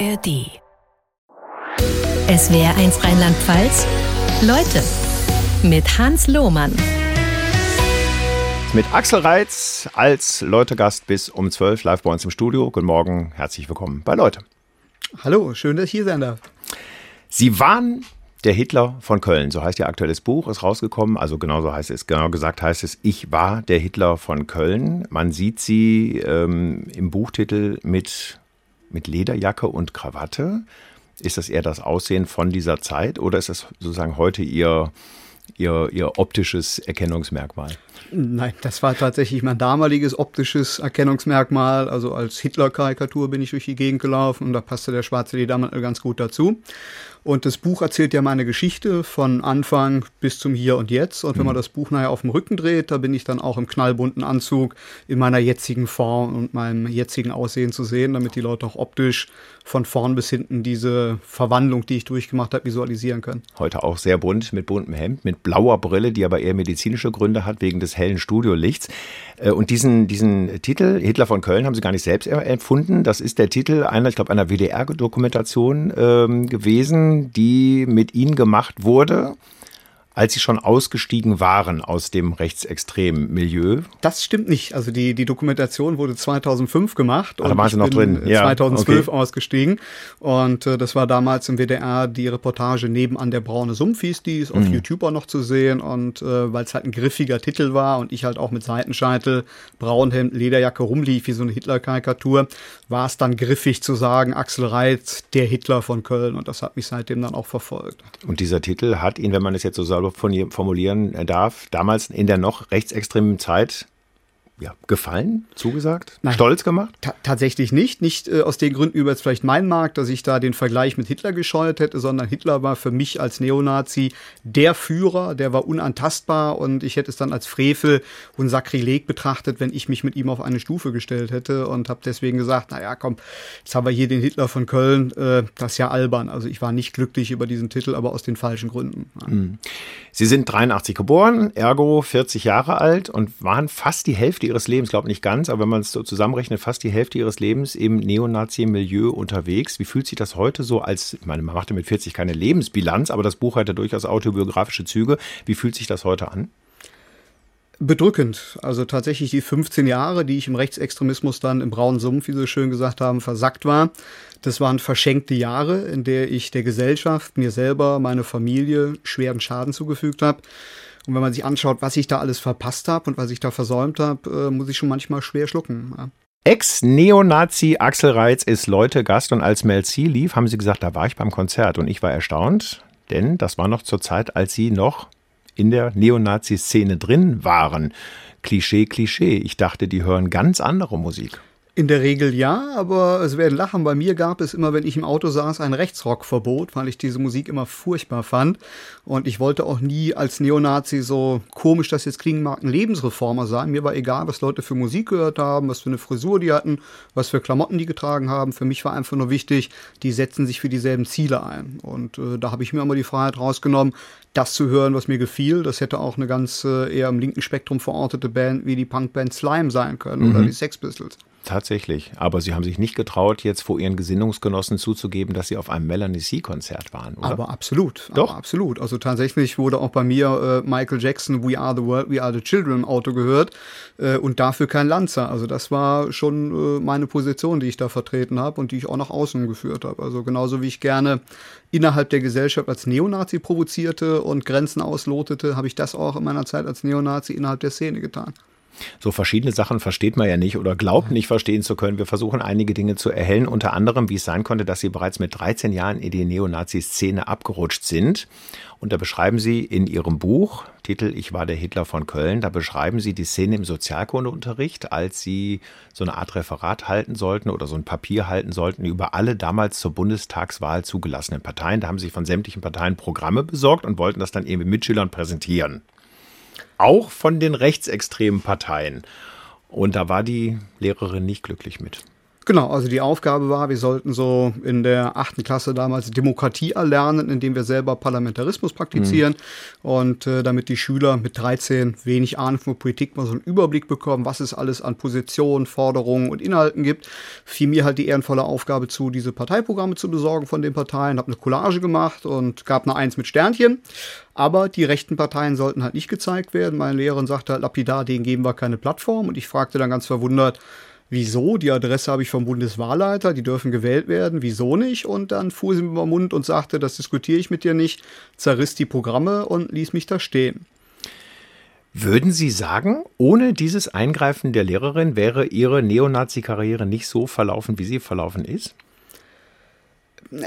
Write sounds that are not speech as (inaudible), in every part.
ARD. Es wäre eins Rheinland-Pfalz. Leute mit Hans Lohmann. Mit Axel Reitz als Leute-Gast bis um 12 live bei uns im Studio. Guten Morgen, herzlich willkommen bei Leute. Hallo, schön, dass ich hier sein darf. Sie waren der Hitler von Köln, so heißt Ihr aktuelles Buch, ist rausgekommen. Also genau so heißt es, genau gesagt heißt es, ich war der Hitler von Köln. Man sieht Sie ähm, im Buchtitel mit, mit Lederjacke und Krawatte. Ist das eher das Aussehen von dieser Zeit oder ist das sozusagen heute Ihr, Ihr, Ihr optisches Erkennungsmerkmal? Nein, das war tatsächlich mein damaliges optisches Erkennungsmerkmal. Also als Hitler-Karikatur bin ich durch die Gegend gelaufen und da passte der schwarze Ledermantel ganz gut dazu. Und das Buch erzählt ja meine Geschichte von Anfang bis zum Hier und Jetzt. Und wenn man mhm. das Buch nachher auf dem Rücken dreht, da bin ich dann auch im knallbunten Anzug in meiner jetzigen Form und meinem jetzigen Aussehen zu sehen, damit die Leute auch optisch von vorn bis hinten diese Verwandlung, die ich durchgemacht habe, visualisieren können. Heute auch sehr bunt, mit buntem Hemd, mit blauer Brille, die aber eher medizinische Gründe hat, wegen des hellen Studiolichts. Äh, und diesen, diesen Titel, Hitler von Köln, haben Sie gar nicht selbst erfunden. Das ist der Titel einer, ich glaube, einer WDR-Dokumentation ähm, gewesen, die mit Ihnen gemacht wurde als sie schon ausgestiegen waren aus dem rechtsextremen Milieu? Das stimmt nicht. Also die, die Dokumentation wurde 2005 gemacht. Ah, da waren Sie noch drin. Ja, 2012 okay. ausgestiegen. Und äh, das war damals im WDR die Reportage Nebenan der braune Sumpf hieß die, ist auf mhm. YouTube auch noch zu sehen. Und äh, weil es halt ein griffiger Titel war und ich halt auch mit Seitenscheitel, Braunhemd, Lederjacke rumlief wie so eine Hitler-Karikatur, war es dann griffig zu sagen, Axel Reitz, der Hitler von Köln. Und das hat mich seitdem dann auch verfolgt. Und dieser Titel hat ihn, wenn man es jetzt so sagt, formulieren darf, damals in der noch rechtsextremen Zeit ja, gefallen, zugesagt, Nein, stolz gemacht? tatsächlich nicht. Nicht äh, aus den Gründen über jetzt vielleicht mein Markt, dass ich da den Vergleich mit Hitler gescheut hätte, sondern Hitler war für mich als Neonazi der Führer, der war unantastbar und ich hätte es dann als Frevel und Sakrileg betrachtet, wenn ich mich mit ihm auf eine Stufe gestellt hätte und habe deswegen gesagt, naja, komm, jetzt haben wir hier den Hitler von Köln, äh, das ist ja albern. Also ich war nicht glücklich über diesen Titel, aber aus den falschen Gründen. Ja. Hm. Sie sind 83 geboren, ergo 40 Jahre alt und waren fast die Hälfte ihres Lebens, glaube nicht ganz, aber wenn man es so zusammenrechnet, fast die Hälfte ihres Lebens im Neonazi-Milieu unterwegs. Wie fühlt sich das heute so als, ich meine, man machte mit 40 keine Lebensbilanz, aber das Buch hat ja durchaus autobiografische Züge. Wie fühlt sich das heute an? bedrückend. Also tatsächlich die 15 Jahre, die ich im Rechtsextremismus dann im braunen Sumpf, wie Sie schön gesagt haben, versackt war. Das waren verschenkte Jahre, in der ich der Gesellschaft, mir selber, meine Familie schweren Schaden zugefügt habe. Und wenn man sich anschaut, was ich da alles verpasst habe und was ich da versäumt habe, äh, muss ich schon manchmal schwer schlucken. Ja. Ex-Neonazi Axel Reitz ist Leute Gast und als Mel C lief, haben sie gesagt, da war ich beim Konzert und ich war erstaunt, denn das war noch zur Zeit, als sie noch in der Neonazi-Szene drin waren. Klischee, Klischee. Ich dachte, die hören ganz andere Musik. In der Regel ja, aber es werden lachen. Bei mir gab es immer, wenn ich im Auto saß, ein Rechtsrockverbot, weil ich diese Musik immer furchtbar fand. Und ich wollte auch nie als Neonazi so komisch das jetzt klingen mag, ein Lebensreformer sein. Mir war egal, was Leute für Musik gehört haben, was für eine Frisur die hatten, was für Klamotten die getragen haben. Für mich war einfach nur wichtig, die setzen sich für dieselben Ziele ein. Und äh, da habe ich mir immer die Freiheit rausgenommen, das zu hören, was mir gefiel. Das hätte auch eine ganz äh, eher im linken Spektrum verortete Band wie die Punkband Slime sein können mhm. oder die Sex Pistols. Tatsächlich. Aber Sie haben sich nicht getraut, jetzt vor Ihren Gesinnungsgenossen zuzugeben, dass Sie auf einem Melanie C-Konzert waren, oder? Aber absolut. Doch. Aber absolut. Also tatsächlich wurde auch bei mir äh, Michael Jackson We Are the World, We Are the Children im Auto gehört äh, und dafür kein Lanzer. Also das war schon äh, meine Position, die ich da vertreten habe und die ich auch nach außen geführt habe. Also genauso wie ich gerne innerhalb der Gesellschaft als Neonazi provozierte und Grenzen auslotete, habe ich das auch in meiner Zeit als Neonazi innerhalb der Szene getan. So verschiedene Sachen versteht man ja nicht oder glaubt nicht verstehen zu können. Wir versuchen einige Dinge zu erhellen, unter anderem, wie es sein konnte, dass Sie bereits mit 13 Jahren in die Neonazi-Szene abgerutscht sind. Und da beschreiben Sie in Ihrem Buch, Titel Ich war der Hitler von Köln, da beschreiben Sie die Szene im Sozialkundeunterricht, als Sie so eine Art Referat halten sollten oder so ein Papier halten sollten über alle damals zur Bundestagswahl zugelassenen Parteien. Da haben Sie von sämtlichen Parteien Programme besorgt und wollten das dann eben mit Schülern präsentieren auch von den rechtsextremen Parteien. Und da war die Lehrerin nicht glücklich mit. Genau, also die Aufgabe war, wir sollten so in der achten Klasse damals Demokratie erlernen, indem wir selber Parlamentarismus praktizieren mhm. und äh, damit die Schüler mit 13 wenig Ahnung von Politik mal so einen Überblick bekommen, was es alles an Positionen, Forderungen und Inhalten gibt, fiel mir halt die ehrenvolle Aufgabe zu, diese Parteiprogramme zu besorgen von den Parteien, habe eine Collage gemacht und gab eine Eins mit Sternchen. Aber die rechten Parteien sollten halt nicht gezeigt werden. Meine Lehrerin sagte halt lapidar, denen geben wir keine Plattform. Und ich fragte dann ganz verwundert, wieso? Die Adresse habe ich vom Bundeswahlleiter, die dürfen gewählt werden, wieso nicht? Und dann fuhr sie mir über Mund und sagte, das diskutiere ich mit dir nicht, zerriss die Programme und ließ mich da stehen. Würden Sie sagen, ohne dieses Eingreifen der Lehrerin wäre Ihre Neonazi-Karriere nicht so verlaufen, wie sie verlaufen ist?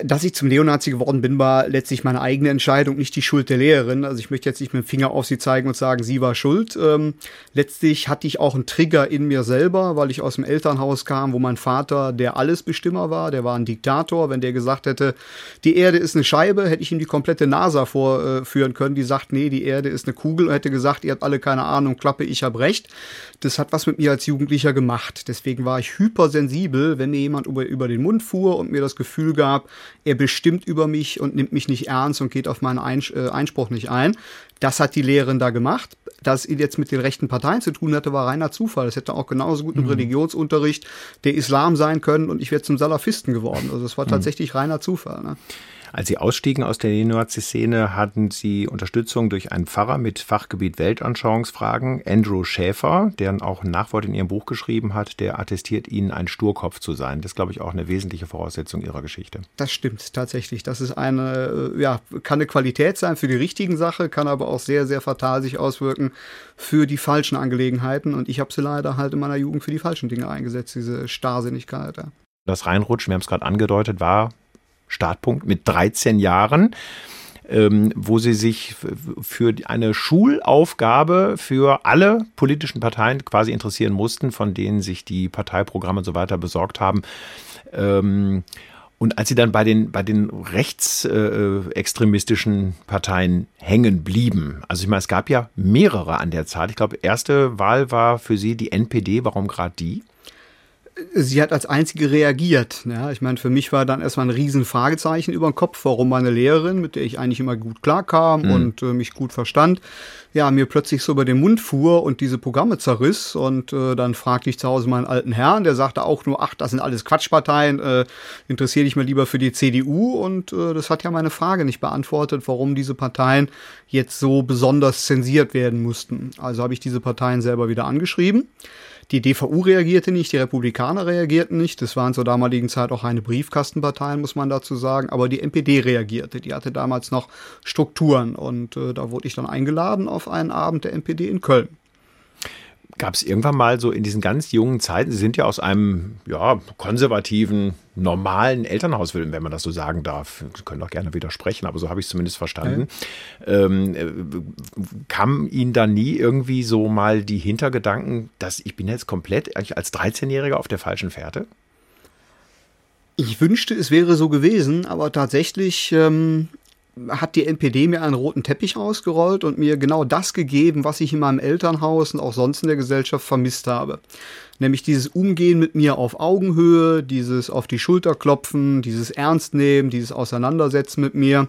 Dass ich zum Neonazi geworden bin, war letztlich meine eigene Entscheidung, nicht die Schuld der Lehrerin. Also ich möchte jetzt nicht mit dem Finger auf sie zeigen und sagen, sie war schuld. Ähm, letztlich hatte ich auch einen Trigger in mir selber, weil ich aus dem Elternhaus kam, wo mein Vater der Allesbestimmer war, der war ein Diktator. Wenn der gesagt hätte, die Erde ist eine Scheibe, hätte ich ihm die komplette NASA vorführen können, die sagt, nee, die Erde ist eine Kugel und hätte gesagt, ihr habt alle keine Ahnung, Klappe, ich hab recht. Das hat was mit mir als Jugendlicher gemacht. Deswegen war ich hypersensibel, wenn mir jemand über, über den Mund fuhr und mir das Gefühl gab, er bestimmt über mich und nimmt mich nicht ernst und geht auf meinen äh, Einspruch nicht ein. Das hat die Lehrerin da gemacht. Dass sie jetzt mit den rechten Parteien zu tun hatte, war reiner Zufall. Es hätte auch genauso gut im mhm. Religionsunterricht der Islam sein können und ich wäre zum Salafisten geworden. Also es war mhm. tatsächlich reiner Zufall. Ne? Als Sie ausstiegen aus der Neonazi-Szene, hatten Sie Unterstützung durch einen Pfarrer mit Fachgebiet Weltanschauungsfragen, Andrew Schäfer, der auch ein Nachwort in Ihrem Buch geschrieben hat, der attestiert Ihnen, ein Sturkopf zu sein. Das ist, glaube ich, auch eine wesentliche Voraussetzung Ihrer Geschichte. Das stimmt tatsächlich. Das ist eine, äh, ja, kann eine Qualität sein für die richtigen Sachen, kann aber auch sehr, sehr fatal sich auswirken für die falschen Angelegenheiten. Und ich habe sie leider halt in meiner Jugend für die falschen Dinge eingesetzt, diese Starrsinnigkeit. Ja. Das Reinrutschen, wir haben es gerade angedeutet, war Startpunkt mit 13 Jahren, ähm, wo sie sich für eine Schulaufgabe für alle politischen Parteien quasi interessieren mussten, von denen sich die Parteiprogramme und so besorgt haben. Ähm, und als sie dann bei den, bei den rechtsextremistischen äh, Parteien hängen blieben, also ich meine, es gab ja mehrere an der Zeit. Ich glaube, erste Wahl war für sie die NPD. Warum gerade die? Sie hat als einzige reagiert. Ja, ich meine, für mich war dann erstmal ein riesen Fragezeichen über den Kopf, warum meine Lehrerin, mit der ich eigentlich immer gut klarkam mhm. und äh, mich gut verstand, ja, mir plötzlich so über den Mund fuhr und diese Programme zerriss. Und äh, dann fragte ich zu Hause meinen alten Herrn, der sagte auch nur, ach, das sind alles Quatschparteien, äh, interessiere dich mal lieber für die CDU. Und äh, das hat ja meine Frage nicht beantwortet, warum diese Parteien jetzt so besonders zensiert werden mussten. Also habe ich diese Parteien selber wieder angeschrieben. Die DVU reagierte nicht, die Republikaner reagierten nicht. Das waren zur damaligen Zeit auch eine Briefkastenpartei, muss man dazu sagen. Aber die NPD reagierte. Die hatte damals noch Strukturen. Und äh, da wurde ich dann eingeladen auf einen Abend der NPD in Köln. Gab es irgendwann mal so in diesen ganz jungen Zeiten, Sie sind ja aus einem ja, konservativen, normalen Elternhaus, wenn man das so sagen darf. Sie können auch gerne widersprechen, aber so habe ich es zumindest verstanden. Ja. Ähm, äh, kam Ihnen da nie irgendwie so mal die Hintergedanken, dass ich bin jetzt komplett als 13-Jähriger auf der falschen Fährte? Ich wünschte, es wäre so gewesen, aber tatsächlich ähm, hat die NPD mir einen roten Teppich ausgerollt und mir genau das gegeben, was ich in meinem Elternhaus und auch sonst in der Gesellschaft vermisst habe. Nämlich dieses Umgehen mit mir auf Augenhöhe, dieses auf die Schulter klopfen, dieses Ernstnehmen, dieses Auseinandersetzen mit mir.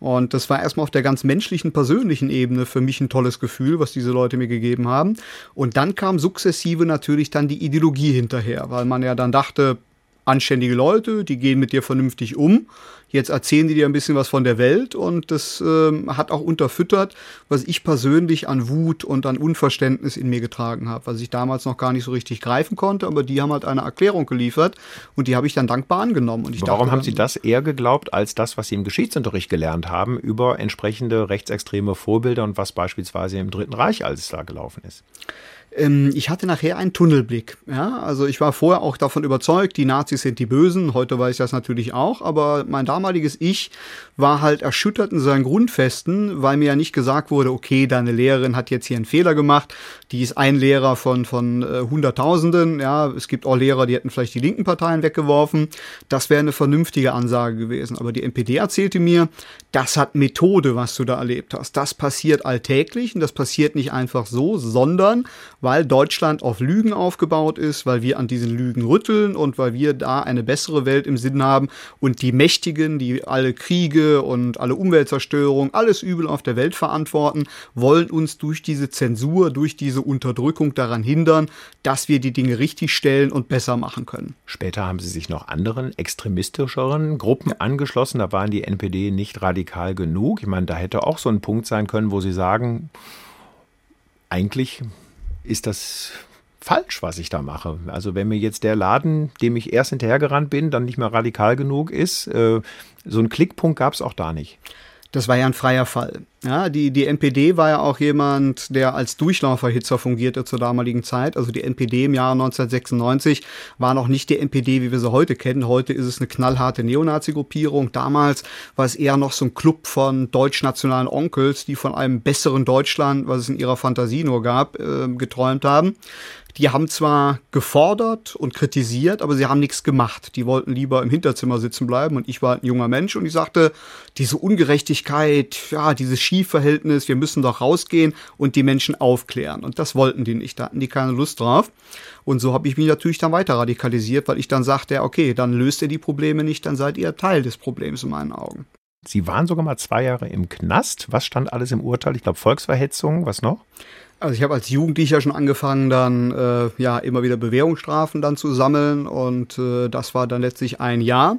Und das war erstmal auf der ganz menschlichen, persönlichen Ebene für mich ein tolles Gefühl, was diese Leute mir gegeben haben. Und dann kam sukzessive natürlich dann die Ideologie hinterher, weil man ja dann dachte, anständige Leute, die gehen mit dir vernünftig um. Jetzt erzählen die dir ein bisschen was von der Welt und das ähm, hat auch unterfüttert, was ich persönlich an Wut und an Unverständnis in mir getragen habe, was ich damals noch gar nicht so richtig greifen konnte, aber die haben halt eine Erklärung geliefert und die habe ich dann dankbar angenommen. Und ich Warum dachte, haben Sie das eher geglaubt als das, was Sie im Geschichtsunterricht gelernt haben über entsprechende rechtsextreme Vorbilder und was beispielsweise im Dritten Reich alles da gelaufen ist? Ähm, ich hatte nachher einen Tunnelblick. Ja, also ich war vorher auch davon überzeugt, die Nazis sind die Bösen. Heute weiß ich das natürlich auch, aber mein damaliges Ich war halt erschüttert in seinen Grundfesten, weil mir ja nicht gesagt wurde, okay, deine Lehrerin hat jetzt hier einen Fehler gemacht. Die ist ein Lehrer von, von äh, Hunderttausenden. Ja, es gibt auch Lehrer, die hätten vielleicht die linken Parteien weggeworfen. Das wäre eine vernünftige Ansage gewesen. Aber die NPD erzählte mir, das hat Methode, was du da erlebt hast. Das passiert alltäglich und das passiert nicht einfach so, sondern weil Deutschland auf Lügen aufgebaut ist, weil wir an diesen Lügen rütteln und weil wir da eine bessere Welt im Sinn haben und die Mächtigen, die alle Kriege und alle Umweltzerstörung, alles Übel auf der Welt verantworten, wollen uns durch diese Zensur, durch diese Unterdrückung daran hindern, dass wir die Dinge richtig stellen und besser machen können. Später haben sie sich noch anderen extremistischeren Gruppen ja. angeschlossen. Da waren die NPD nicht radikal genug. Ich meine, da hätte auch so ein Punkt sein können, wo sie sagen, eigentlich ist das falsch, was ich da mache. Also wenn mir jetzt der Laden, dem ich erst hinterhergerannt bin, dann nicht mehr radikal genug ist, äh, so einen Klickpunkt gab es auch da nicht das war ja ein freier Fall. Ja, die, die NPD war ja auch jemand, der als Durchlauferhitzer fungierte zur damaligen Zeit. Also die NPD im Jahre 1996 war noch nicht die NPD, wie wir sie heute kennen. Heute ist es eine knallharte Neonazi-Gruppierung. Damals war es eher noch so ein Club von deutschnationalen Onkels, die von einem besseren Deutschland, was es in ihrer Fantasie nur gab, äh, geträumt haben die haben zwar gefordert und kritisiert, aber sie haben nichts gemacht. Die wollten lieber im Hinterzimmer sitzen bleiben und ich war ein junger Mensch und ich sagte, diese Ungerechtigkeit, ja, dieses Schiefverhältnis, wir müssen doch rausgehen und die Menschen aufklären. Und das wollten die nicht, da hatten die keine Lust drauf. Und so habe ich mich natürlich dann weiter radikalisiert, weil ich dann sagte, okay, dann löst ihr die Probleme nicht, dann seid ihr Teil des Problems in meinen Augen. Sie waren sogar mal zwei Jahre im Knast. Was stand alles im Urteil? Ich glaube, Volksverhetzung, was noch? Also ich habe als Jugendlicher schon angefangen, dann äh, ja immer wieder Bewährungsstrafen dann zu sammeln und äh, das war dann letztlich ein Jahr.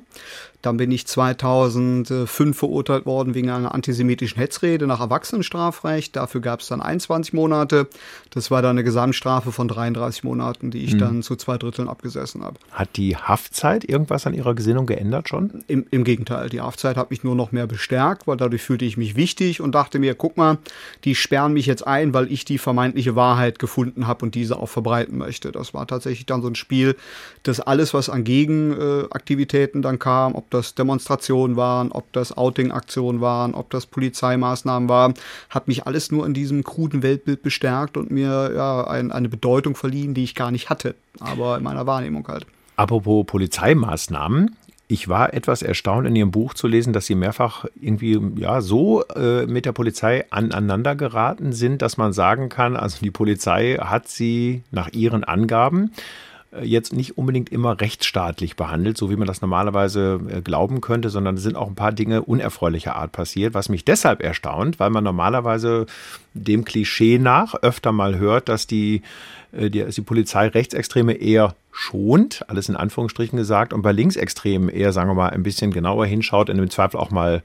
Dann bin ich 2005 verurteilt worden wegen einer antisemitischen Hetzrede nach Erwachsenenstrafrecht. Dafür gab es dann 21 Monate. Das war dann eine Gesamtstrafe von 33 Monaten, die ich mhm. dann zu zwei Dritteln abgesessen habe. Hat die Haftzeit irgendwas an Ihrer Gesinnung geändert schon? Im, Im, Gegenteil, die Haftzeit hat mich nur noch mehr bestärkt, weil dadurch fühlte ich mich wichtig und dachte mir, guck mal, die sperren mich jetzt ein, weil ich die vermeintliche Wahrheit gefunden habe und diese auch verbreiten möchte. Das war tatsächlich dann so ein Spiel, dass alles, was an Gegenaktivitäten dann kam, ob das Demonstrationen waren, ob das Outing-Aktionen waren, ob das Polizeimaßnahmen waren, hat mich alles nur in diesem kruden Weltbild bestärkt und mir ja ein, eine Bedeutung verliehen, die ich gar nicht hatte, aber in meiner Wahrnehmung halt. Apropos Polizeimaßnahmen, ich war etwas erstaunt, in Ihrem Buch zu lesen, dass Sie mehrfach irgendwie ja so äh, mit der Polizei aneinander geraten sind, dass man sagen kann, also die Polizei hat Sie nach Ihren Angaben jetzt nicht unbedingt immer rechtsstaatlich behandelt, so wie man das normalerweise äh, glauben könnte, sondern es sind auch ein paar Dinge unerfreulicher Art passiert, was mich deshalb erstaunt, weil man normalerweise dem Klischee nach öfter mal hört, dass die, äh, die, die Polizei Rechtsextreme eher schont, alles in Anführungsstrichen gesagt, und bei Linksextremen eher, sagen wir mal, ein bisschen genauer hinschaut und im Zweifel auch mal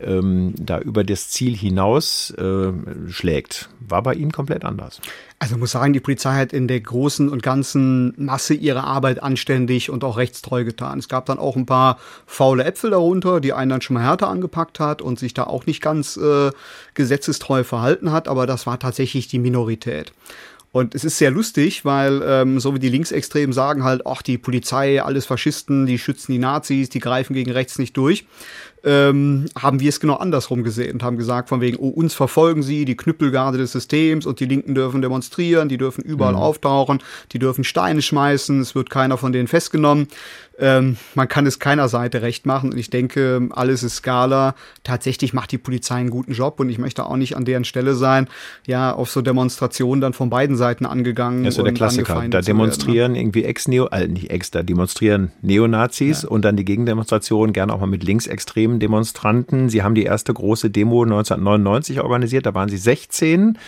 ähm, da über das Ziel hinaus äh, schlägt. War bei Ihnen komplett anders. Also muss sagen, die Polizei hat in der großen und ganzen Masse ihre Arbeit anständig und auch rechtstreu getan. Es gab dann auch ein paar faule Äpfel darunter, die einen dann schon mal härter angepackt hat und sich da auch nicht ganz äh, gesetzestreu verhalten hat, aber das war tatsächlich die Minorität. Und es ist sehr lustig, weil ähm, so wie die Linksextremen sagen halt, ach, die Polizei, alles Faschisten, die schützen die Nazis, die greifen gegen rechts nicht durch ähm, haben wir es genau andersrum gesehen und haben gesagt, von wegen, oh, uns verfolgen sie, die Knüppelgarde des Systems und die Linken dürfen demonstrieren, die dürfen überall mhm. auftauchen, die dürfen Steine schmeißen, es wird keiner von denen festgenommen. Ähm, man kann es keiner Seite recht machen und ich denke, alles ist Skala. Tatsächlich macht die Polizei einen guten Job und ich möchte auch nicht an deren Stelle sein, ja, auf so Demonstrationen dann von beiden Seiten angegangen. Das ist so der Klassiker. Da demonstrieren werden, ne? irgendwie Ex-Neo, äh, nicht Ex, da demonstrieren Neonazis ja. und dann die Gegendemonstration gerne auch mal mit linksextremen Demonstranten. Sie haben die erste große Demo 1999 organisiert, da waren sie 16.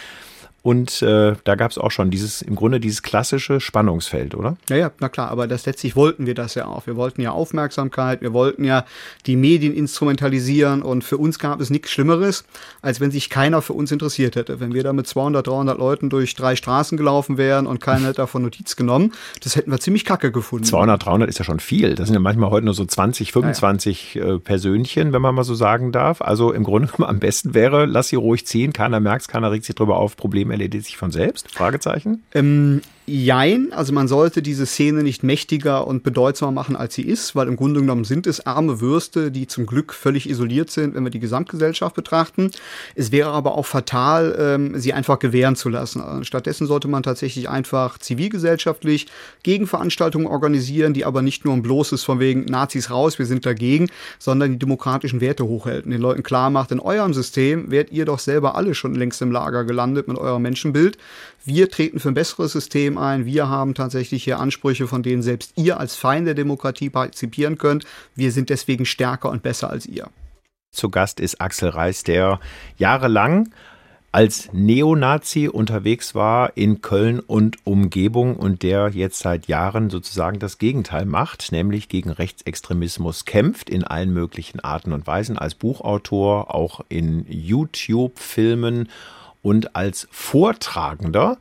Und äh, da gab es auch schon dieses, im Grunde dieses klassische Spannungsfeld, oder? Ja, ja, na klar, aber das letztlich wollten wir das ja auch. Wir wollten ja Aufmerksamkeit, wir wollten ja die Medien instrumentalisieren und für uns gab es nichts Schlimmeres, als wenn sich keiner für uns interessiert hätte. Wenn wir da mit 200, 300 Leuten durch drei Straßen gelaufen wären und keiner hätte davon Notiz genommen, das hätten wir ziemlich kacke gefunden. 200, 300 ist ja schon viel. Das sind ja manchmal heute nur so 20, 25 ja, ja. Äh, Persönchen, wenn man mal so sagen darf. Also im Grunde (laughs) am besten wäre, lass sie ruhig ziehen, keiner merkt es, keiner regt sich drüber auf, Probleme erledigt sich von selbst? Fragezeichen? Ähm, Jein, also man sollte diese Szene nicht mächtiger und bedeutsamer machen, als sie ist, weil im Grunde genommen sind es arme Würste, die zum Glück völlig isoliert sind, wenn wir die Gesamtgesellschaft betrachten. Es wäre aber auch fatal, ähm, sie einfach gewähren zu lassen. Also stattdessen sollte man tatsächlich einfach zivilgesellschaftlich Gegenveranstaltungen organisieren, die aber nicht nur ein bloßes von wegen Nazis raus, wir sind dagegen, sondern die demokratischen Werte hochhält und den Leuten klar macht, in eurem System werdet ihr doch selber alle schon längst im Lager gelandet mit eurem Menschenbild. Wir treten für ein besseres Ein. Wir haben tatsächlich hier Ansprüche, von denen selbst ihr als Feind der Demokratie partizipieren könnt. Wir sind deswegen stärker und besser als ihr. Zu Gast ist Axel Reis, der jahrelang als Neonazi unterwegs war in Köln und Umgebung und der jetzt seit Jahren sozusagen das Gegenteil macht, nämlich gegen Rechtsextremismus kämpft in allen möglichen Arten und Weisen, als Buchautor, auch in YouTube-Filmen und als Vortragender.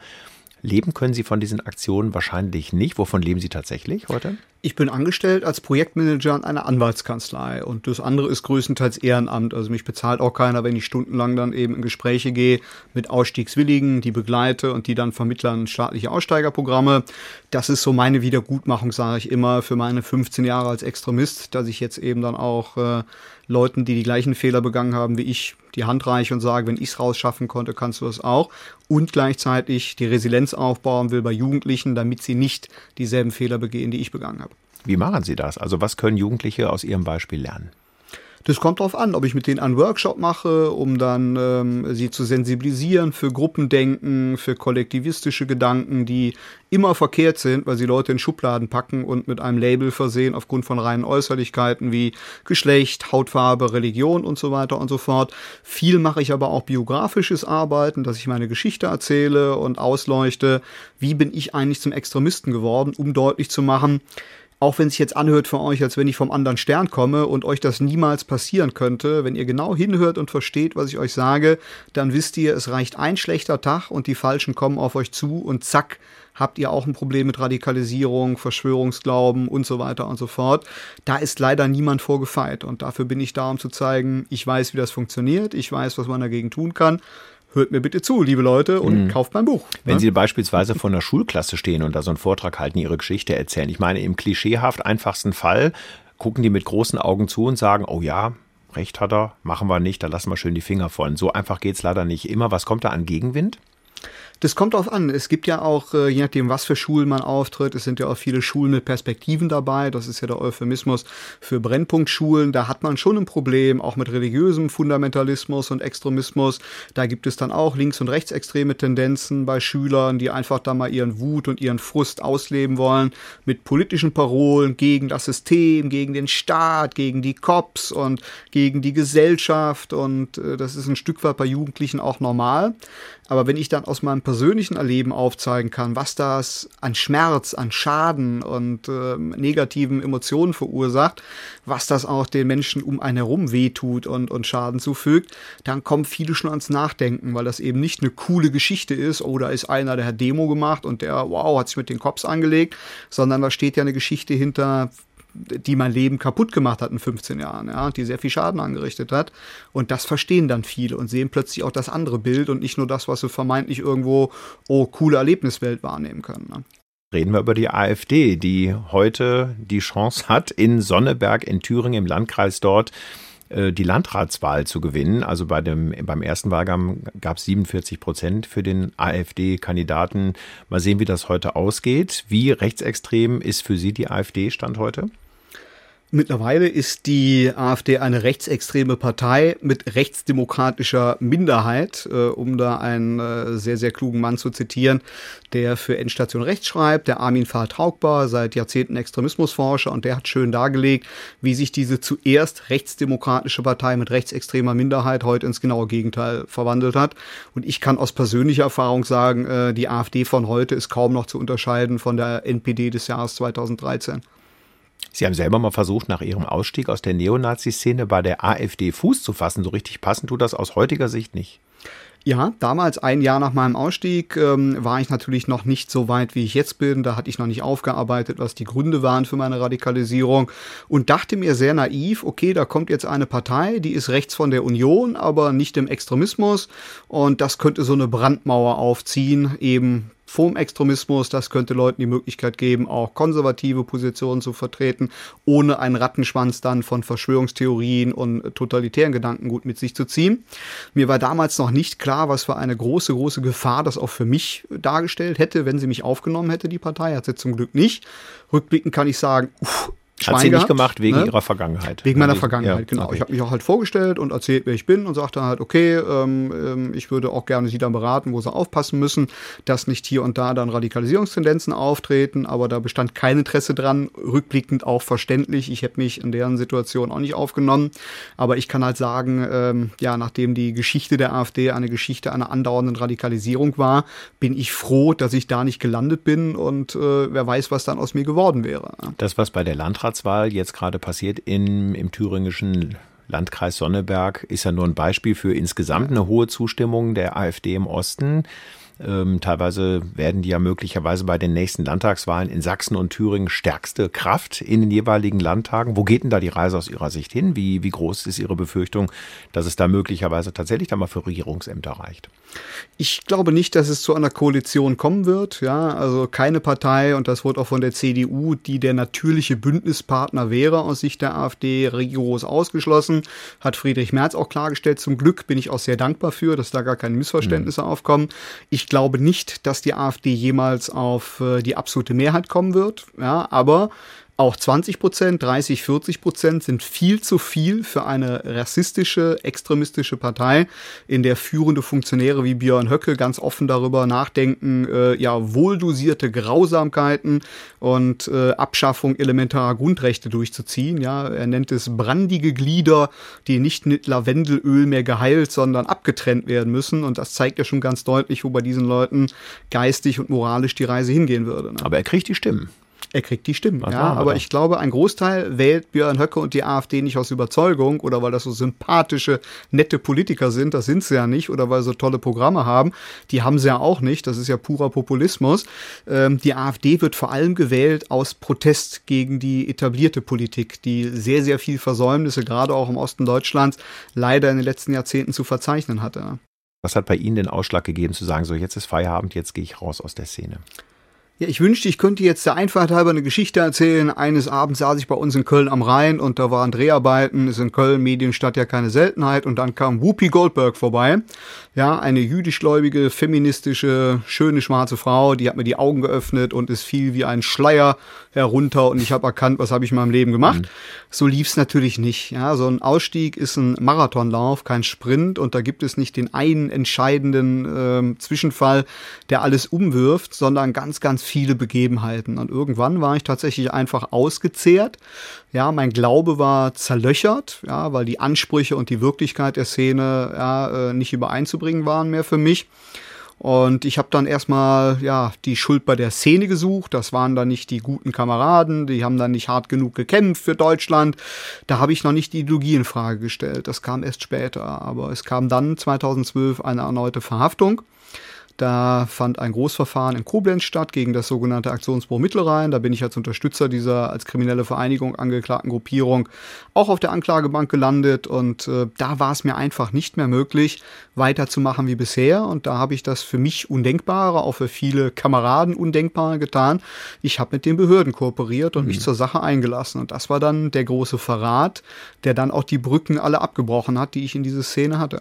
Leben können Sie von diesen Aktionen wahrscheinlich nicht. Wovon leben Sie tatsächlich heute? Ich bin angestellt als Projektmanager an einer Anwaltskanzlei und das andere ist größtenteils Ehrenamt. Also mich bezahlt auch keiner, wenn ich stundenlang dann eben in Gespräche gehe mit Ausstiegswilligen, die begleite und die dann vermittlern staatliche Aussteigerprogramme. Das ist so meine Wiedergutmachung, sage ich immer, für meine 15 Jahre als Extremist, dass ich jetzt eben dann auch äh, Leuten, die die gleichen Fehler begangen haben wie ich, die Hand reiche und sage, wenn ich es rausschaffen konnte, kannst du es auch. Und gleichzeitig die Resilienz aufbauen will bei Jugendlichen, damit sie nicht dieselben Fehler begehen, die ich begangen habe. Wie machen Sie das? Also was können Jugendliche aus Ihrem Beispiel lernen? Das kommt darauf an, ob ich mit denen einen Workshop mache, um dann ähm, sie zu sensibilisieren für Gruppendenken, für kollektivistische Gedanken, die immer verkehrt sind, weil sie Leute in Schubladen packen und mit einem Label versehen aufgrund von reinen Äußerlichkeiten wie Geschlecht, Hautfarbe, Religion und so weiter und so fort. Viel mache ich aber auch biografisches Arbeiten, dass ich meine Geschichte erzähle und ausleuchte, wie bin ich eigentlich zum Extremisten geworden, um deutlich zu machen, auch wenn es jetzt anhört für euch, als wenn ich vom anderen Stern komme und euch das niemals passieren könnte, wenn ihr genau hinhört und versteht, was ich euch sage, dann wisst ihr, es reicht ein schlechter Tag und die Falschen kommen auf euch zu und zack, habt ihr auch ein Problem mit Radikalisierung, Verschwörungsglauben und so weiter und so fort. Da ist leider niemand vorgefeit und dafür bin ich da, um zu zeigen, ich weiß, wie das funktioniert, ich weiß, was man dagegen tun kann hört mir bitte zu, liebe Leute, und mhm. kauft mein Buch. Wenn ne? Sie beispielsweise vor einer Schulklasse stehen und da so einen Vortrag halten, Ihre Geschichte erzählen. Ich meine, im klischeehaft einfachsten Fall gucken die mit großen Augen zu und sagen, oh ja, recht hat er, machen wir nicht, da lassen wir schön die Finger von. So einfach geht es leider nicht immer. Was kommt da an Gegenwind? Das kommt drauf an. Es gibt ja auch, äh, je nachdem, was für Schulen man auftritt, es sind ja auch viele Schulen mit Perspektiven dabei. Das ist ja der Euphemismus für Brennpunktschulen. Da hat man schon ein Problem, auch mit religiösem Fundamentalismus und Extremismus. Da gibt es dann auch links- und rechtsextreme Tendenzen bei Schülern, die einfach da mal ihren Wut und ihren Frust ausleben wollen mit politischen Parolen gegen das System, gegen den Staat, gegen die Cops und gegen die Gesellschaft. Und äh, das ist ein Stück weit bei Jugendlichen auch normal. Aber wenn ich dann aus meinem persönlichen Erleben aufzeigen kann, was das an Schmerz, an Schaden und äh, negativen Emotionen verursacht, was das auch den Menschen um einen herum wehtut und, und Schaden zufügt, dann kommen viele schon ans Nachdenken, weil das eben nicht eine coole Geschichte ist, oh, da ist einer, der hat Demo gemacht und der, wow, hat sich mit den Cops angelegt, sondern da steht ja eine Geschichte hinter, die mein Leben kaputt gemacht hat in 15 Jahren, ja, die sehr viel Schaden angerichtet hat. Und das verstehen dann viele und sehen plötzlich auch das andere Bild und nicht nur das, was sie vermeintlich irgendwo, oh, coole Erlebniswelt wahrnehmen können. Ne? Reden wir über die AfD, die heute die Chance hat, in Sonneberg in Thüringen im Landkreis dort äh, die Landratswahl zu gewinnen. Also bei dem, beim ersten Wahlgang gab es 47 Prozent für den AfD-Kandidaten. Mal sehen, wie das heute ausgeht. Wie rechtsextrem ist für Sie die AfD Stand heute? Mittlerweile ist die AfD eine rechtsextreme Partei mit rechtsdemokratischer Minderheit, äh, um da einen äh, sehr, sehr klugen Mann zu zitieren, der für Endstation Rechts schreibt, der Armin Fahrt Haugbar, seit Jahrzehnten Extremismusforscher, und der hat schön dargelegt, wie sich diese zuerst rechtsdemokratische Partei mit rechtsextremer Minderheit heute ins genaue Gegenteil verwandelt hat. Und ich kann aus persönlicher Erfahrung sagen, äh, die AfD von heute ist kaum noch zu unterscheiden von der NPD des Jahres 2013. Sie haben selber mal versucht, nach Ihrem Ausstieg aus der Neonazi-Szene bei der AfD Fuß zu fassen. So richtig passend tut das aus heutiger Sicht nicht. Ja, damals, ein Jahr nach meinem Ausstieg, ähm, war ich natürlich noch nicht so weit, wie ich jetzt bin. Da hatte ich noch nicht aufgearbeitet, was die Gründe waren für meine Radikalisierung und dachte mir sehr naiv, okay, da kommt jetzt eine Partei, die ist rechts von der Union, aber nicht im Extremismus und das könnte so eine Brandmauer aufziehen, eben vom Extremismus. Das könnte Leuten die Möglichkeit geben, auch konservative Positionen zu vertreten, ohne einen Rattenschwanz dann von Verschwörungstheorien und totalitären Gedankengut mit sich zu ziehen. Mir war damals noch nicht klar, was für eine große, große Gefahr das auch für mich dargestellt hätte, wenn sie mich aufgenommen hätte, die Partei. Hat sie zum Glück nicht. Rückblickend kann ich sagen, uff, Schwein Hat sie gehabt, nicht gemacht wegen ne? ihrer Vergangenheit. Wegen meiner Vergangenheit, ja, genau. Okay. Ich habe mich auch halt vorgestellt und erzählt, wer ich bin und sagte halt, okay, ähm, ähm, ich würde auch gerne sie dann beraten, wo sie aufpassen müssen, dass nicht hier und da dann Radikalisierungstendenzen auftreten, aber da bestand kein Interesse dran, rückblickend auch verständlich. Ich hätte mich in deren Situation auch nicht aufgenommen, aber ich kann halt sagen, ähm, ja, nachdem die Geschichte der AfD eine Geschichte einer andauernden Radikalisierung war, bin ich froh, dass ich da nicht gelandet bin und äh, wer weiß, was dann aus mir geworden wäre. Das, was bei der Landrat Landratswahl jetzt gerade passiert in, im thüringischen Landkreis Sonneberg, ist ja nur ein Beispiel für insgesamt eine hohe Zustimmung der AfD im Osten. Ähm, teilweise werden die ja möglicherweise bei den nächsten Landtagswahlen in Sachsen und Thüringen stärkste Kraft in den jeweiligen Landtagen. Wo geht denn da die Reise aus Ihrer Sicht hin? Wie, wie groß ist Ihre Befürchtung, dass es da möglicherweise tatsächlich dann mal für Regierungsämter reicht? Ich glaube nicht, dass es zu einer Koalition kommen wird. Ja, also keine Partei, und das wurde auch von der CDU, die der natürliche Bündnispartner wäre aus Sicht der AfD, rigoros ausgeschlossen. Hat Friedrich Merz auch klargestellt. Zum Glück bin ich auch sehr dankbar für, dass da gar keine Missverständnisse mhm. aufkommen. Ich ich glaube nicht, dass die AfD jemals auf äh, die absolute Mehrheit kommen wird. Ja, aber auch 20 Prozent, 30, 40 Prozent sind viel zu viel für eine rassistische, extremistische Partei, in der führende Funktionäre wie Björn Höcke ganz offen darüber nachdenken, äh, ja, wohldosierte Grausamkeiten und äh, Abschaffung elementarer Grundrechte durchzuziehen. Ja, er nennt es brandige Glieder, die nicht mit Lavendelöl mehr geheilt, sondern abgetrennt werden müssen. Und das zeigt ja schon ganz deutlich, wo bei diesen Leuten geistig und moralisch die Reise hingehen würde. Ne? Aber er kriegt die Stimmen. Er kriegt die Stimmen, Was ja. Aber ich glaube, ein Großteil wählt Björn Höcke und die AfD nicht aus Überzeugung oder weil das so sympathische, nette Politiker sind. Das sind sie ja nicht. Oder weil sie so tolle Programme haben. Die haben sie ja auch nicht. Das ist ja purer Populismus. Ähm, die AfD wird vor allem gewählt aus Protest gegen die etablierte Politik, die sehr, sehr viel Versäumnisse, gerade auch im Osten Deutschlands, leider in den letzten Jahrzehnten zu verzeichnen hatte. Was hat bei Ihnen den Ausschlag gegeben, zu sagen, so jetzt ist Feierabend, jetzt gehe ich raus aus der Szene? Ja, ich wünschte, ich könnte jetzt der Einfachheit halber eine Geschichte erzählen. Eines Abends saß ich bei uns in Köln am Rhein und da waren Dreharbeiten. Ist in Köln Medienstadt ja keine Seltenheit. Und dann kam Whoopi Goldberg vorbei. Ja, eine jüdischgläubige, feministische, schöne schwarze Frau. Die hat mir die Augen geöffnet und es fiel wie ein Schleier herunter und ich habe erkannt, was habe ich in meinem Leben gemacht. Mhm. So lief's natürlich nicht. Ja, so ein Ausstieg ist ein Marathonlauf, kein Sprint und da gibt es nicht den einen entscheidenden äh, Zwischenfall, der alles umwirft, sondern ganz, ganz viele Begebenheiten. Und irgendwann war ich tatsächlich einfach ausgezehrt. Ja, mein Glaube war zerlöchert, ja, weil die Ansprüche und die Wirklichkeit der Szene ja, äh, nicht übereinzubringen waren mehr für mich. Und ich habe dann erstmal ja die Schuld bei der Szene gesucht. Das waren dann nicht die guten Kameraden, die haben dann nicht hart genug gekämpft für Deutschland. Da habe ich noch nicht die Ideologie in Frage gestellt. Das kam erst später. Aber es kam dann 2012 eine erneute Verhaftung. Da fand ein Großverfahren in Koblenz statt gegen das sogenannte Aktionsbüro Mittelrhein. Da bin ich als Unterstützer dieser als kriminelle Vereinigung angeklagten Gruppierung auch auf der Anklagebank gelandet. Und äh, da war es mir einfach nicht mehr möglich, weiterzumachen wie bisher. Und da habe ich das für mich Undenkbare, auch für viele Kameraden Undenkbare getan. Ich habe mit den Behörden kooperiert und mhm. mich zur Sache eingelassen. Und das war dann der große Verrat, der dann auch die Brücken alle abgebrochen hat, die ich in diese Szene hatte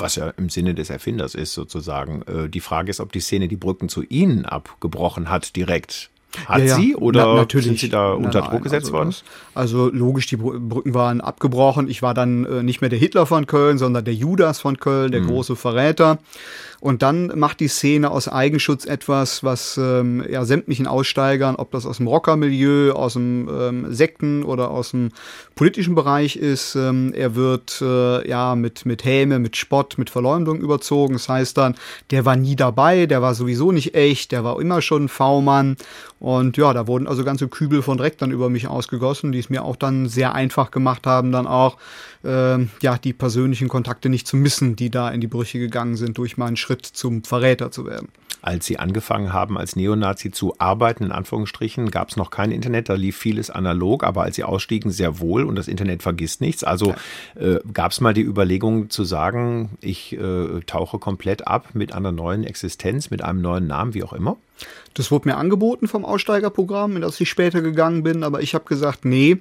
was ja im Sinne des Erfinders ist sozusagen. Äh, die Frage ist, ob die Szene die Brücken zu Ihnen abgebrochen hat direkt. Hat ja, ja. sie oder Na, sind Sie da unter Druck gesetzt also, worden? Also logisch, die Brücken waren abgebrochen. Ich war dann äh, nicht mehr der Hitler von Köln, sondern der Judas von Köln, der mhm. große Verräter. Und dann macht die Szene aus Eigenschutz etwas, was ähm, ja, sämtlichen Aussteigern, ob das aus dem Rockermilieu, aus dem ähm, Sekten oder aus dem politischen Bereich ist, ähm, er wird äh, ja mit, mit Häme, mit Spott, mit Verleumdung überzogen. Das heißt dann, der war nie dabei, der war sowieso nicht echt, der war immer schon V-Mann. Und ja, da wurden also ganze Kübel von Dreck dann über mich ausgegossen, die es mir auch dann sehr einfach gemacht haben, dann auch äh, ja die persönlichen Kontakte nicht zu missen, die da in die Brüche gegangen sind durch meinen Schritt zum Verräter zu werden. Als Sie angefangen haben, als Neonazi zu arbeiten, in Anführungsstrichen, gab es noch kein Internet, da lief vieles analog, aber als Sie ausstiegen, sehr wohl und das Internet vergisst nichts. Also äh, gab es mal die Überlegung zu sagen, ich äh, tauche komplett ab mit einer neuen Existenz, mit einem neuen Namen, wie auch immer? Das wurde mir angeboten vom Aussteigerprogramm, in das ich später gegangen bin, aber ich habe gesagt, nee,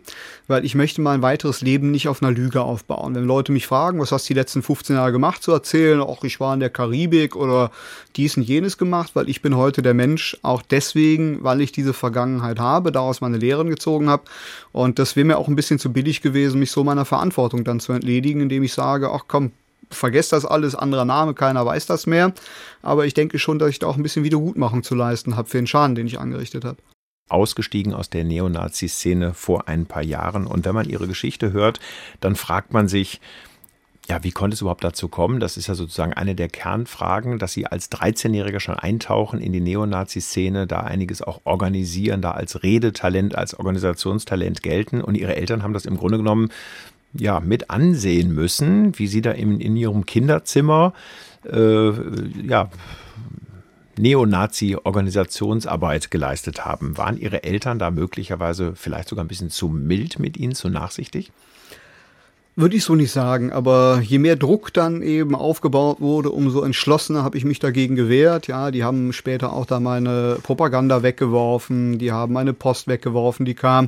weil ich möchte mein weiteres Leben nicht auf einer Lüge aufbauen. Wenn Leute mich fragen, was hast du die letzten 15 Jahre gemacht, zu erzählen, auch ich war in der Karibik oder dies und jenes gemacht, weil ich bin heute der Mensch, auch deswegen, weil ich diese Vergangenheit habe, daraus meine Lehren gezogen habe. Und das wäre mir auch ein bisschen zu billig gewesen, mich so meiner Verantwortung dann zu entledigen, indem ich sage, ach komm, vergesst das alles, anderer Name, keiner weiß das mehr. Aber ich denke schon, dass ich da auch ein bisschen Wiedergutmachung zu leisten habe für den Schaden, den ich angerichtet habe ausgestiegen aus der Neonazi-Szene vor ein paar Jahren. Und wenn man ihre Geschichte hört, dann fragt man sich, ja, wie konnte es überhaupt dazu kommen? Das ist ja sozusagen eine der Kernfragen, dass Sie als 13-Jähriger schon eintauchen in die Neonazi-Szene, da einiges auch organisieren, da als Redetalent, als Organisationstalent gelten. Und Ihre Eltern haben das im Grunde genommen ja, mit ansehen müssen, wie sie da in, in ihrem Kinderzimmer äh, ja, Neonazi-Organisationsarbeit geleistet haben. Waren Ihre Eltern da möglicherweise vielleicht sogar ein bisschen zu mild mit Ihnen, zu nachsichtig? Würde ich so nicht sagen, aber je mehr Druck dann eben aufgebaut wurde, umso entschlossener habe ich mich dagegen gewehrt. Ja, die haben später auch da meine Propaganda weggeworfen, die haben meine Post weggeworfen, die kam.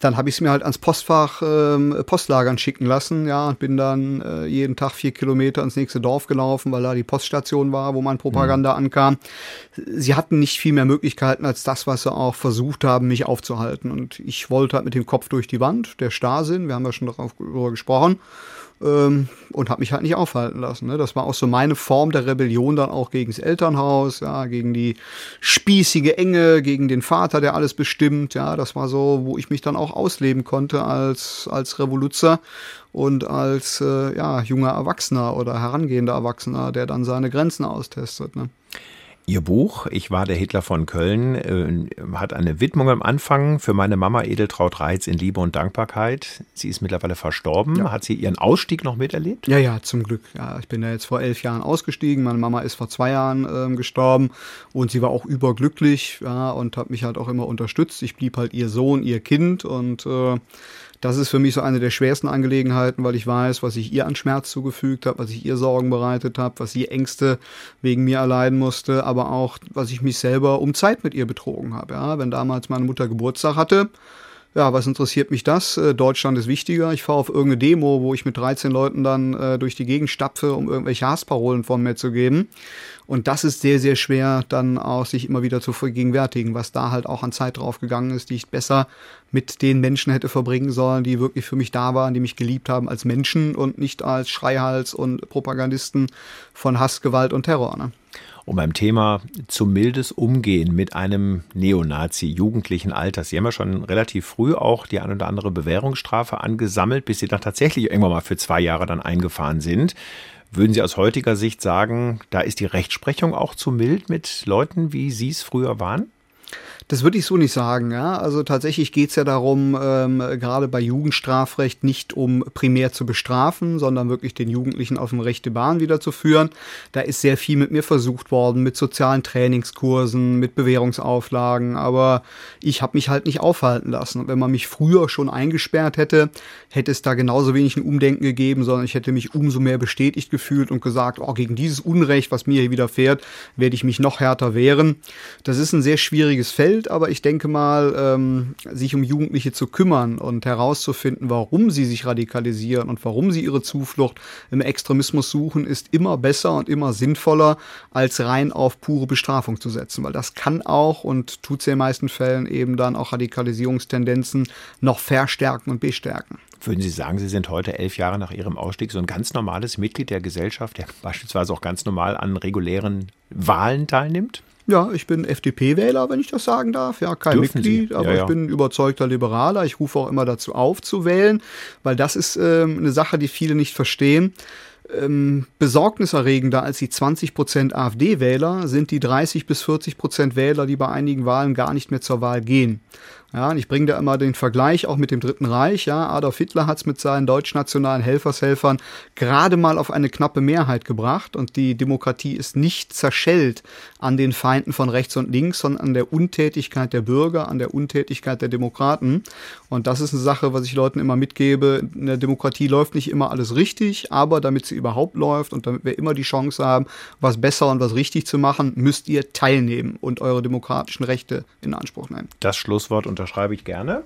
Dann habe ich es mir halt ans Postfach ähm, Postlagern schicken lassen, ja, und bin dann äh, jeden Tag vier Kilometer ins nächste Dorf gelaufen, weil da die Poststation war, wo mein Propaganda mhm. ankam. Sie hatten nicht viel mehr Möglichkeiten als das, was sie auch versucht haben, mich aufzuhalten. Und ich wollte halt mit dem Kopf durch die Wand, der Starrsinn, wir haben ja schon darüber gesprochen ähm, und habe mich halt nicht aufhalten lassen. Ne? Das war auch so meine Form der Rebellion dann auch gegen das Elternhaus, ja, gegen die spießige Enge, gegen den Vater, der alles bestimmt. Ja, das war so, wo ich mich dann auch ausleben konnte als als Revoluzer und als äh, ja junger Erwachsener oder herangehender Erwachsener, der dann seine Grenzen austestet. Ne? Ihr Buch, Ich war der Hitler von Köln, äh, hat eine Widmung am Anfang für meine Mama Edeltraut Reitz in Liebe und Dankbarkeit. Sie ist mittlerweile verstorben. Ja. Hat sie ihren Ausstieg noch miterlebt? Ja, ja, zum Glück. Ja, ich bin ja jetzt vor elf Jahren ausgestiegen. Meine Mama ist vor zwei Jahren ähm, gestorben und sie war auch überglücklich ja, und hat mich halt auch immer unterstützt. Ich blieb halt ihr Sohn, ihr Kind und äh, das ist für mich so eine der schwersten Angelegenheiten, weil ich weiß, was ich ihr an Schmerz zugefügt habe, was ich ihr Sorgen bereitet habe, was sie Ängste wegen mir erleiden musste, aber auch, was ich mich selber um Zeit mit ihr betrogen habe. Ja, wenn damals meine Mutter Geburtstag hatte, ja, was interessiert mich das? Äh, Deutschland ist wichtiger. Ich fahre auf irgendeine Demo, wo ich mit 13 Leuten dann äh, durch die Gegend stapfe, um irgendwelche Hassparolen von mir zu geben. Und das ist sehr, sehr schwer, dann auch sich immer wieder zu vergegenwärtigen, was da halt auch an Zeit drauf gegangen ist, die ich besser mit den Menschen hätte verbringen sollen, die wirklich für mich da waren, die mich geliebt haben als Menschen und nicht als Schreihals und Propagandisten von Hass, Gewalt und Terror. Ne? Um beim Thema zu mildes Umgehen mit einem Neonazi jugendlichen Alters. Sie haben ja schon relativ früh auch die ein oder andere Bewährungsstrafe angesammelt, bis Sie dann tatsächlich irgendwann mal für zwei Jahre dann eingefahren sind. Würden Sie aus heutiger Sicht sagen, da ist die Rechtsprechung auch zu mild mit Leuten, wie Sie es früher waren? Das würde ich so nicht sagen. Ja? Also tatsächlich geht es ja darum, ähm, gerade bei Jugendstrafrecht nicht um primär zu bestrafen, sondern wirklich den Jugendlichen auf eine rechte Bahn wiederzuführen. Da ist sehr viel mit mir versucht worden, mit sozialen Trainingskursen, mit Bewährungsauflagen, aber ich habe mich halt nicht aufhalten lassen. Und wenn man mich früher schon eingesperrt hätte, hätte es da genauso wenig ein Umdenken gegeben, sondern ich hätte mich umso mehr bestätigt gefühlt und gesagt, oh, gegen dieses Unrecht, was mir hier widerfährt, werde ich mich noch härter wehren. Das ist ein sehr schwieriges Feld Welt, aber ich denke mal, ähm, sich um Jugendliche zu kümmern und herauszufinden, warum sie sich radikalisieren und warum sie ihre Zuflucht im Extremismus suchen, ist immer besser und immer sinnvoller, als rein auf pure Bestrafung zu setzen, weil das kann auch und tut es in den meisten Fällen eben dann auch Radikalisierungstendenzen noch verstärken und bestärken. Würden Sie sagen, Sie sind heute elf Jahre nach Ihrem Ausstieg so ein ganz normales Mitglied der Gesellschaft, der beispielsweise auch ganz normal an regulären Wahlen teilnimmt? Ja, ich bin FDP-Wähler, wenn ich das sagen darf. Ja, kein Dürfen Mitglied, Sie? aber ja, ja. ich bin überzeugter Liberaler. Ich rufe auch immer dazu auf, zu wählen, weil das ist ähm, eine Sache, die viele nicht verstehen. Ähm, besorgniserregender als die 20% AfD-Wähler sind die 30 bis 40% Wähler, die bei einigen Wahlen gar nicht mehr zur Wahl gehen. Ja, und ich bringe da immer den Vergleich auch mit dem Dritten Reich. Ja, Adolf Hitler hat es mit seinen deutschnationalen Helfershelfern gerade mal auf eine knappe Mehrheit gebracht und die Demokratie ist nicht zerschellt an den Feinden von rechts und links, sondern an der Untätigkeit der Bürger, an der Untätigkeit der Demokraten. Und das ist eine Sache, was ich Leuten immer mitgebe. In der Demokratie läuft nicht immer alles richtig, aber damit sie überhaupt läuft und damit wir immer die Chance haben, was besser und was richtig zu machen, müsst ihr teilnehmen und eure demokratischen Rechte in Anspruch nehmen. Das Schlusswort unterschreibe ich gerne.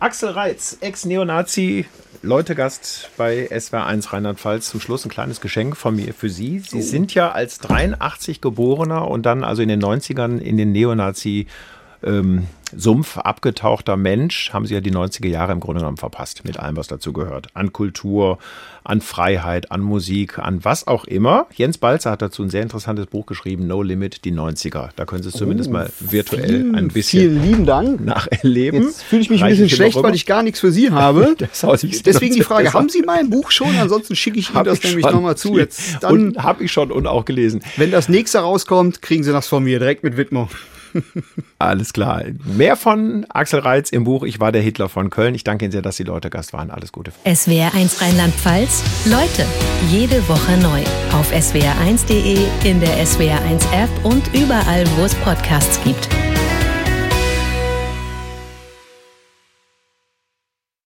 Axel Reitz, Ex-Neonazi, Leutegast bei SWR1 Rheinland-Pfalz. Zum Schluss ein kleines Geschenk von mir für Sie. Sie oh. sind ja als 83 Geborener und dann also in den 90ern in den Neonazi ähm, Sumpf abgetauchter Mensch, haben sie ja die 90er Jahre im Grunde genommen verpasst, mit allem, was dazu gehört. An Kultur, an Freiheit, an Musik, an was auch immer. Jens Balzer hat dazu ein sehr interessantes Buch geschrieben, No Limit, die 90er. Da können Sie es oh, zumindest mal virtuell vielen, ein bisschen vielen lieben Dank. nacherleben. Jetzt fühle ich mich ein bisschen schlecht, weil ich gar nichts für Sie habe. (laughs) Deswegen die Frage, haben Sie mein Buch schon? Ansonsten schicke ich Ihnen das nämlich nochmal zu. Jetzt dann, habe ich schon und auch gelesen. Wenn das nächste rauskommt, kriegen Sie das von mir direkt mit Widmung. (laughs) Alles klar. Mehr von Axel Reitz im Buch Ich war der Hitler von Köln. Ich danke Ihnen sehr, dass Sie Leute Gast waren. Alles Gute. SWR1 Rheinland-Pfalz. Leute, jede Woche neu. Auf swr1.de, in der SWR1 App und überall, wo es Podcasts gibt.